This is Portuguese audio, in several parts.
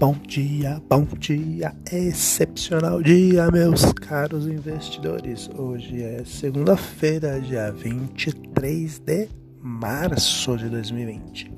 Bom dia, bom dia, excepcional dia, meus caros investidores. Hoje é segunda-feira, dia 23 de março de 2020.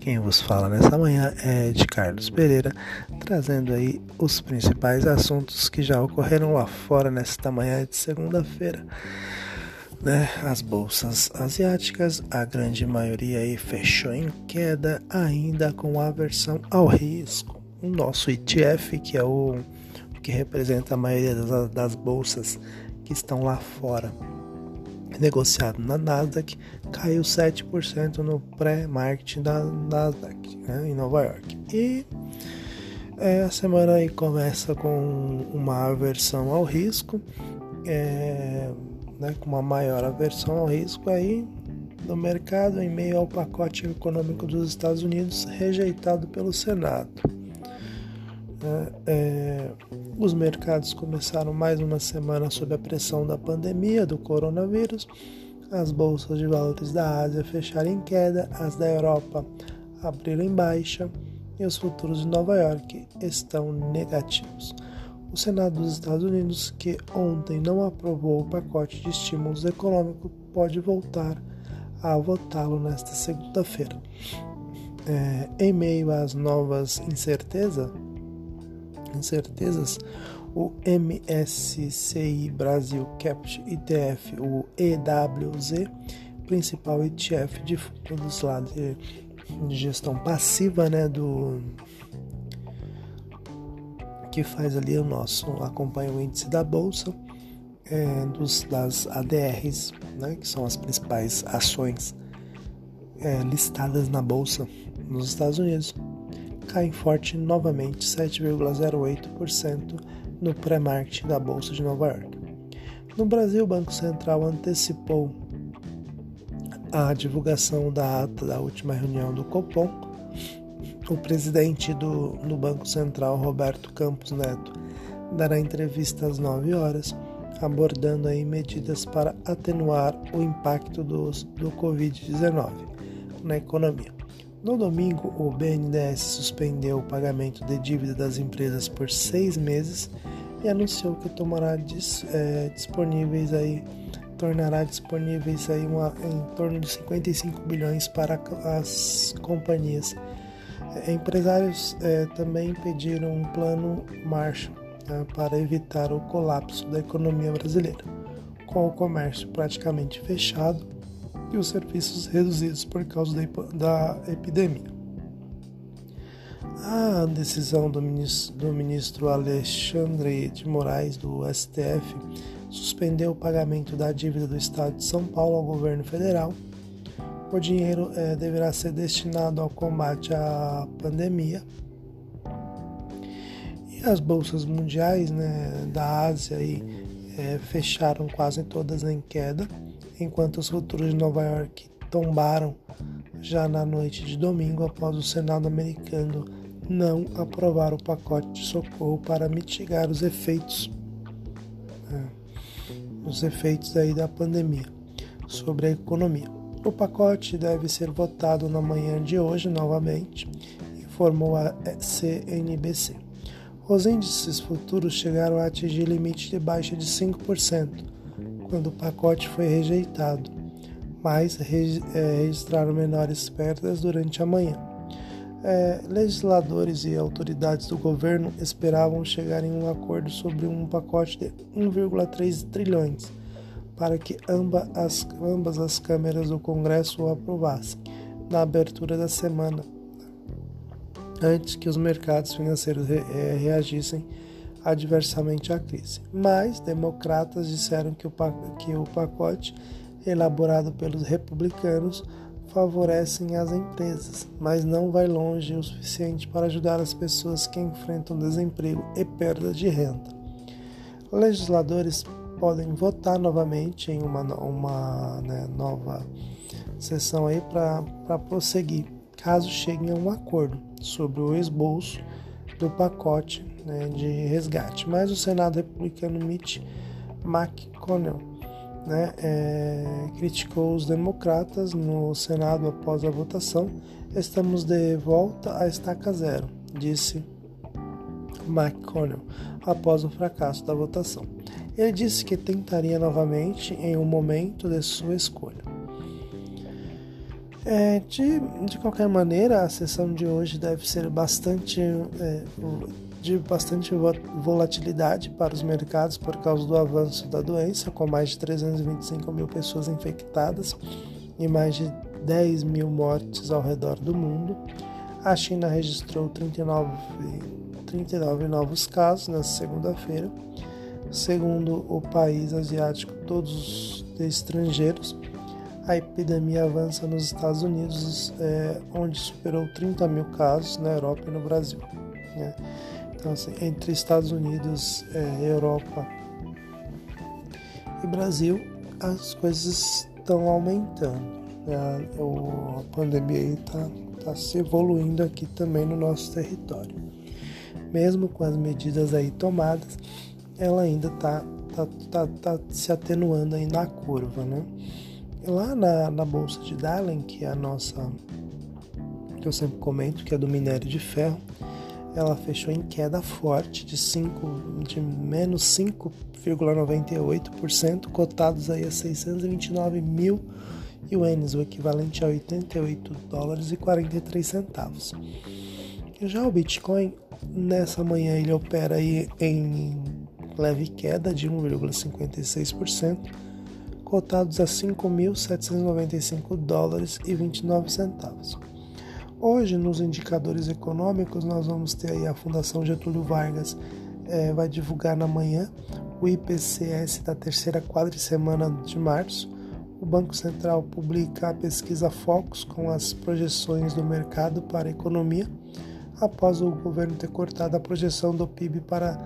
Quem vos fala nessa manhã é de Carlos Pereira, trazendo aí os principais assuntos que já ocorreram lá fora nesta manhã de segunda-feira né? As bolsas asiáticas, a grande maioria aí fechou em queda, ainda com aversão ao risco. O nosso ETF, que é o que representa a maioria das, das bolsas que estão lá fora, negociado na Nasdaq, caiu 7% no pré-market da Nasdaq, né, em Nova York. E é, a semana aí começa com uma aversão ao risco. É, né, com uma maior aversão ao risco aí no mercado em meio ao pacote econômico dos Estados Unidos rejeitado pelo Senado. É, é, os mercados começaram mais uma semana sob a pressão da pandemia do coronavírus. As bolsas de valores da Ásia fecharam em queda, as da Europa abriram em baixa e os futuros de Nova York estão negativos. O Senado dos Estados Unidos, que ontem não aprovou o pacote de estímulos econômicos, pode voltar a votá-lo nesta segunda-feira. É, em meio às novas incerteza, incertezas, o MSCI Brasil Capt ETF, o EWZ, principal ETF de fundos lá de, de gestão passiva né, do, que faz ali o nosso, acompanha o índice da bolsa, é, dos, das ADRs, né, que são as principais ações é, listadas na bolsa nos Estados Unidos, cai forte novamente 7,08% no pré-market da bolsa de Nova York. No Brasil, o Banco Central antecipou a divulgação da ata da última reunião do Copom o presidente do, do Banco Central, Roberto Campos Neto, dará entrevista às 9 horas, abordando aí medidas para atenuar o impacto dos, do Covid-19 na economia. No domingo, o BNDES suspendeu o pagamento de dívida das empresas por seis meses e anunciou que tomará dis, é, disponíveis aí tornará disponíveis aí uma, em torno de 55 bilhões para as companhias. Empresários é, também pediram um plano Marshall né, para evitar o colapso da economia brasileira, com o comércio praticamente fechado os serviços reduzidos por causa da, epidemia. A decisão do ministro, do ministro Alexandre de Moraes, do STF, suspendeu o pagamento da dívida do Estado de São Paulo ao governo federal o dinheiro é, deverá ser destinado ao combate à pandemia. E as bolsas mundiais né, da Ásia aí, é, fecharam quase todas em queda, enquanto os futuros de Nova York tombaram já na noite de domingo após o Senado americano não aprovar o pacote de socorro para mitigar os efeitos, é, os efeitos aí da pandemia sobre a economia. O pacote deve ser votado na manhã de hoje novamente, informou a CNBC. Os índices futuros chegaram a atingir limite de baixa de 5% quando o pacote foi rejeitado, mas é, registraram menores perdas durante a manhã. É, legisladores e autoridades do governo esperavam chegar em um acordo sobre um pacote de 1,3 trilhões para que ambas as, ambas as câmeras do Congresso o aprovassem na abertura da semana, antes que os mercados financeiros re, é, reagissem adversamente à crise. Mas democratas disseram que o, que o pacote elaborado pelos republicanos favorecem as empresas, mas não vai longe o suficiente para ajudar as pessoas que enfrentam desemprego e perda de renda. Legisladores podem votar novamente em uma, uma né, nova sessão aí para prosseguir, caso cheguem a um acordo sobre o esboço do pacote né, de resgate. Mas o Senado republicano Mitch McConnell né, é, criticou os democratas no Senado após a votação. Estamos de volta à estaca zero, disse McConnell após o fracasso da votação. Ele disse que tentaria novamente em um momento de sua escolha. É, de, de qualquer maneira, a sessão de hoje deve ser bastante é, de bastante volatilidade para os mercados por causa do avanço da doença, com mais de 325 mil pessoas infectadas e mais de 10 mil mortes ao redor do mundo. A China registrou 39, 39 novos casos na segunda-feira. Segundo o país asiático, todos os estrangeiros, a epidemia avança nos Estados Unidos, é, onde superou 30 mil casos na Europa e no Brasil. Né? Então, assim, entre Estados Unidos, é, Europa e Brasil, as coisas estão aumentando. Né? A, a pandemia está tá se evoluindo aqui também no nosso território. Mesmo com as medidas aí tomadas, ela ainda está tá, tá, tá se atenuando aí na curva, né? Lá na, na Bolsa de Darling, que é a nossa, que eu sempre comento, que é do minério de ferro, ela fechou em queda forte de, 5, de menos 5,98%, cotados aí a 629 mil ienes, o equivalente a 88 dólares e 43 centavos. Já o Bitcoin, nessa manhã ele opera aí em leve queda de 1,56%, cotados a 5.795 dólares e 29 centavos. Hoje, nos indicadores econômicos, nós vamos ter aí a Fundação Getúlio Vargas é, vai divulgar na manhã o IPCS da terceira quadricemana de março. O Banco Central publica a pesquisa Focus com as projeções do mercado para a economia, após o governo ter cortado a projeção do PIB para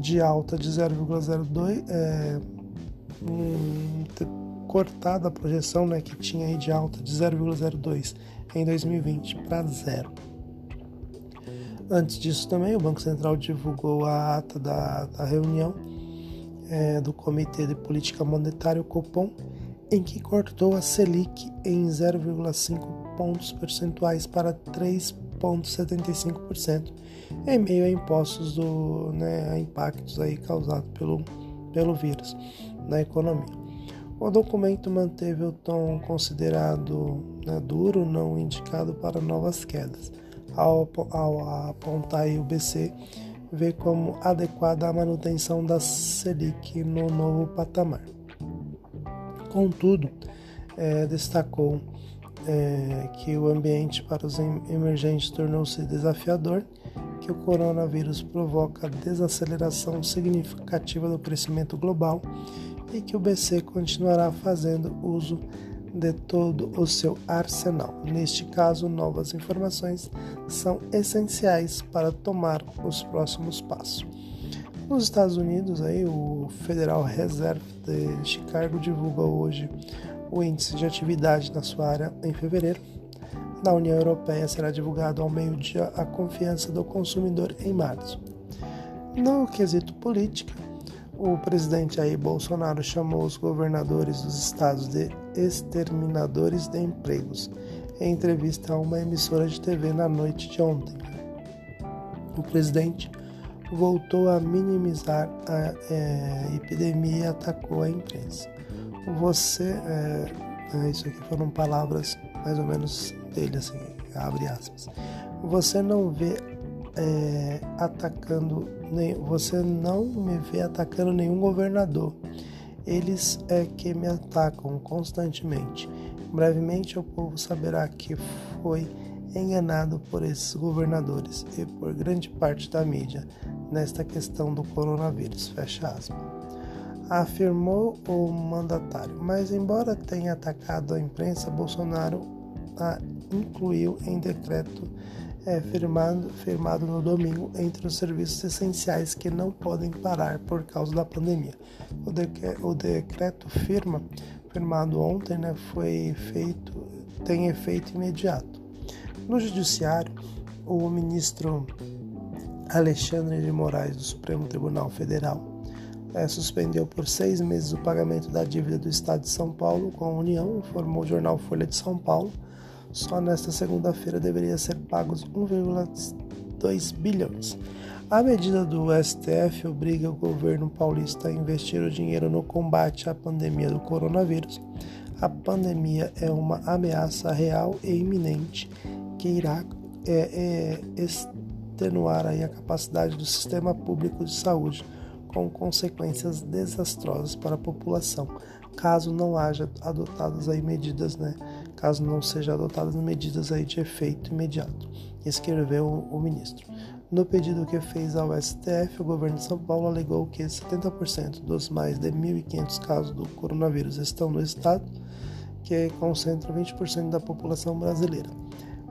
de alta de 0,02, é, ter cortado a projeção né, que tinha aí de alta de 0,02 em 2020 para zero. Antes disso também, o Banco Central divulgou a ata da, da reunião é, do Comitê de Política Monetária, o Copom, em que cortou a Selic em 0,5 pontos percentuais para 3,75%, em meio a impostos do, né, a impactos aí causados pelo, pelo vírus na economia. O documento manteve o tom considerado né, duro, não indicado para novas quedas, ao, ao apontar o BC vê como adequada a manutenção da Selic no novo patamar. Contudo, é, destacou é, que o ambiente para os emergentes tornou-se desafiador, que o coronavírus provoca desaceleração significativa do crescimento global e que o BC continuará fazendo uso de todo o seu arsenal. Neste caso, novas informações são essenciais para tomar os próximos passos. Nos Estados Unidos, aí, o Federal Reserve de Chicago divulga hoje o índice de atividade na sua área em fevereiro. Na União Europeia será divulgado ao meio-dia a confiança do consumidor em março. No quesito política, o presidente Jair Bolsonaro chamou os governadores dos estados de exterminadores de empregos em entrevista a uma emissora de TV na noite de ontem. O presidente voltou a minimizar a é, epidemia e atacou a imprensa. Você, é, é, isso aqui foram palavras mais ou menos dele, assim, abre aspas. Você não vê é, atacando, nem, você não me vê atacando nenhum governador. Eles é que me atacam constantemente. Brevemente o povo saberá que foi enganado por esses governadores e por grande parte da mídia nesta questão do coronavírus. Fecha aspas. Afirmou o mandatário. Mas embora tenha atacado a imprensa, Bolsonaro a incluiu em decreto é firmado, firmado no domingo entre os serviços essenciais que não podem parar por causa da pandemia. O, o decreto firma, firmado ontem, né, foi feito, tem efeito imediato. No Judiciário, o ministro Alexandre de Moraes, do Supremo Tribunal Federal, é, suspendeu por seis meses o pagamento da dívida do Estado de São Paulo com a União, informou o jornal Folha de São Paulo. Só nesta segunda-feira deveria ser pagos 1,2 bilhões. A medida do STF obriga o governo paulista a investir o dinheiro no combate à pandemia do coronavírus. A pandemia é uma ameaça real e iminente que irá é, é, extenuar a capacidade do sistema público de saúde, com consequências desastrosas para a população, caso não haja adotadas aí medidas, né? Caso não sejam adotadas medidas aí de efeito imediato, escreveu o ministro. No pedido que fez ao STF, o governo de São Paulo alegou que 70% dos mais de 1.500 casos do coronavírus estão no estado, que concentra 20% da população brasileira.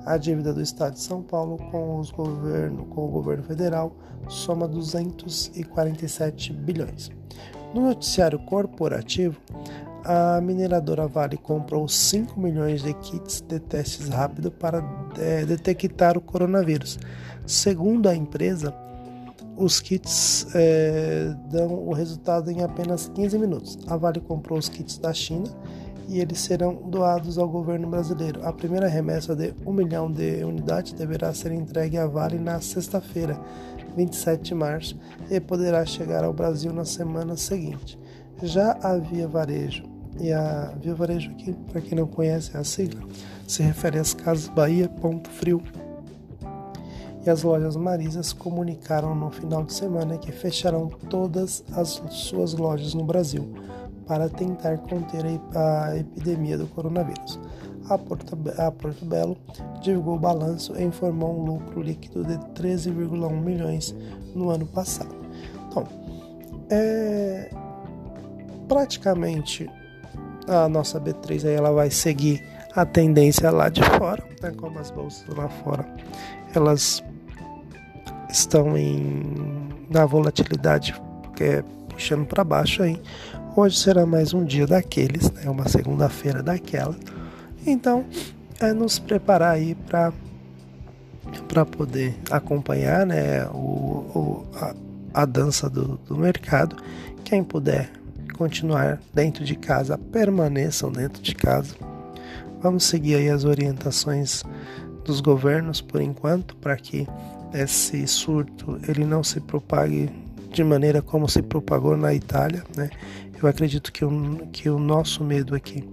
A dívida do estado de São Paulo com, governo, com o governo federal soma 247 bilhões. No noticiário corporativo, a mineradora Vale comprou 5 milhões de kits de testes rápidos para é, detectar o coronavírus. Segundo a empresa, os kits é, dão o resultado em apenas 15 minutos. A Vale comprou os kits da China e eles serão doados ao governo brasileiro. A primeira remessa de 1 milhão de unidades deverá ser entregue à Vale na sexta-feira, 27 de março, e poderá chegar ao Brasil na semana seguinte. Já a Via Varejo, e a Via Varejo aqui, para quem não conhece a sigla, se refere às Casas Bahia, Ponto Frio, e as lojas Marisas comunicaram no final de semana que fecharão todas as suas lojas no Brasil para tentar conter a epidemia do coronavírus. A Porto, a Porto Belo divulgou o balanço e informou um lucro líquido de 13,1 milhões no ano passado. Então, é, praticamente a nossa B3 aí ela vai seguir a tendência lá de fora, né, como as bolsas lá fora, elas estão em na volatilidade que é puxando para baixo aí. Hoje será mais um dia daqueles, né, uma segunda-feira daquela. Então, é nos preparar aí para para poder acompanhar, né, o, o a, a dança do, do mercado. Quem puder continuar dentro de casa, permaneçam dentro de casa. Vamos seguir aí as orientações dos governos por enquanto, para que esse surto ele não se propague de maneira como se propagou na Itália, né? Eu acredito que o, que o nosso medo aqui,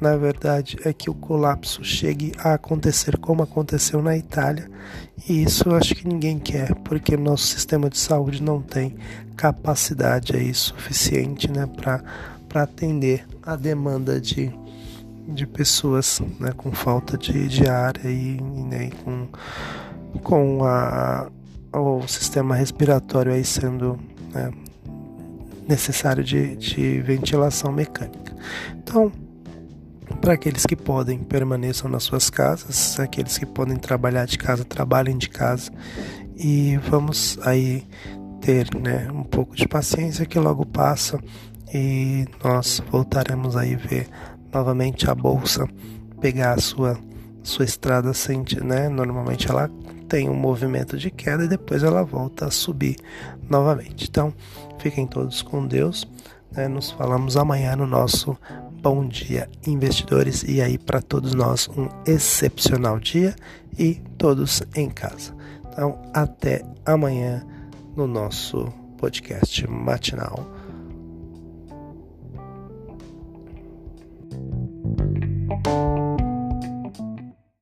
na verdade, é que o colapso chegue a acontecer como aconteceu na Itália, e isso eu acho que ninguém quer, porque nosso sistema de saúde não tem capacidade aí suficiente né, para atender a demanda de, de pessoas né, com falta de, de ar e, né, com, com a, o sistema respiratório aí sendo né, necessário de, de ventilação mecânica. Então, para aqueles que podem, permaneçam nas suas casas, aqueles que podem trabalhar de casa, trabalhem de casa e vamos aí ter né, um pouco de paciência que logo passa e nós voltaremos aí ver novamente a bolsa pegar a sua sua estrada sente, né? Normalmente ela tem um movimento de queda e depois ela volta a subir novamente. Então, fiquem todos com Deus. Né? Nos falamos amanhã no nosso Bom Dia Investidores e aí para todos nós um excepcional dia e todos em casa. Então, até amanhã no nosso podcast matinal